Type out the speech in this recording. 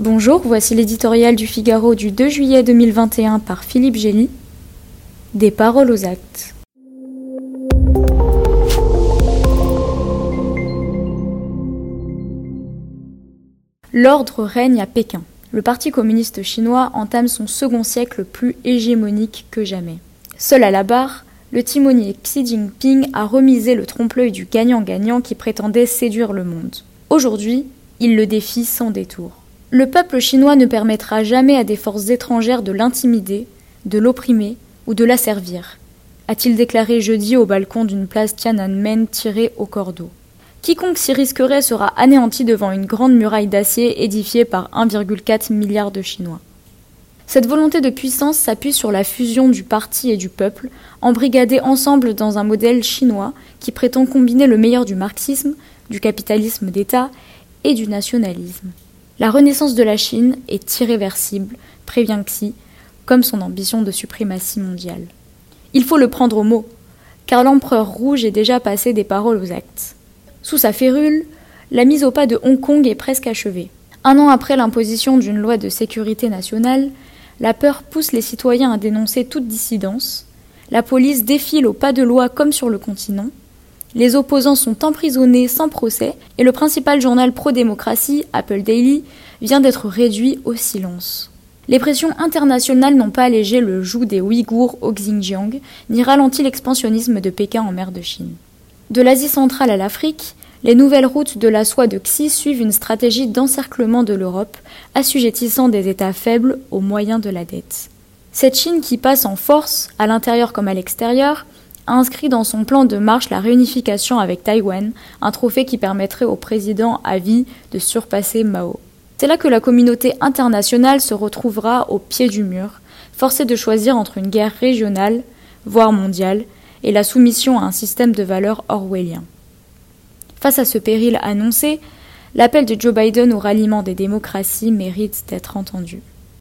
Bonjour, voici l'éditorial du Figaro du 2 juillet 2021 par Philippe Gély. Des paroles aux actes. L'ordre règne à Pékin. Le Parti communiste chinois entame son second siècle plus hégémonique que jamais. Seul à la barre, le timonier Xi Jinping a remisé le trompe-l'œil du gagnant-gagnant qui prétendait séduire le monde. Aujourd'hui, il le défie sans détour. Le peuple chinois ne permettra jamais à des forces étrangères de l'intimider, de l'opprimer ou de la servir, a-t-il déclaré jeudi au balcon d'une place Tiananmen tirée au cordeau. Quiconque s'y risquerait sera anéanti devant une grande muraille d'acier édifiée par 1,4 milliard de Chinois. Cette volonté de puissance s'appuie sur la fusion du parti et du peuple, embrigadés ensemble dans un modèle chinois qui prétend combiner le meilleur du marxisme, du capitalisme d'État et du nationalisme. La renaissance de la Chine est irréversible, prévient Xi, comme son ambition de suprématie mondiale. Il faut le prendre au mot, car l'empereur rouge est déjà passé des paroles aux actes. Sous sa férule, la mise au pas de Hong Kong est presque achevée. Un an après l'imposition d'une loi de sécurité nationale, la peur pousse les citoyens à dénoncer toute dissidence, la police défile au pas de loi comme sur le continent, les opposants sont emprisonnés sans procès et le principal journal pro-démocratie, Apple Daily, vient d'être réduit au silence. Les pressions internationales n'ont pas allégé le joug des Ouïghours au Xinjiang, ni ralenti l'expansionnisme de Pékin en mer de Chine. De l'Asie centrale à l'Afrique, les nouvelles routes de la soie de Xi suivent une stratégie d'encerclement de l'Europe, assujettissant des États faibles aux moyens de la dette. Cette Chine qui passe en force, à l'intérieur comme à l'extérieur, inscrit dans son plan de marche la réunification avec Taïwan, un trophée qui permettrait au président à vie de surpasser Mao. C'est là que la communauté internationale se retrouvera au pied du mur, forcée de choisir entre une guerre régionale, voire mondiale, et la soumission à un système de valeurs orwellien. Face à ce péril annoncé, l'appel de Joe Biden au ralliement des démocraties mérite d'être entendu.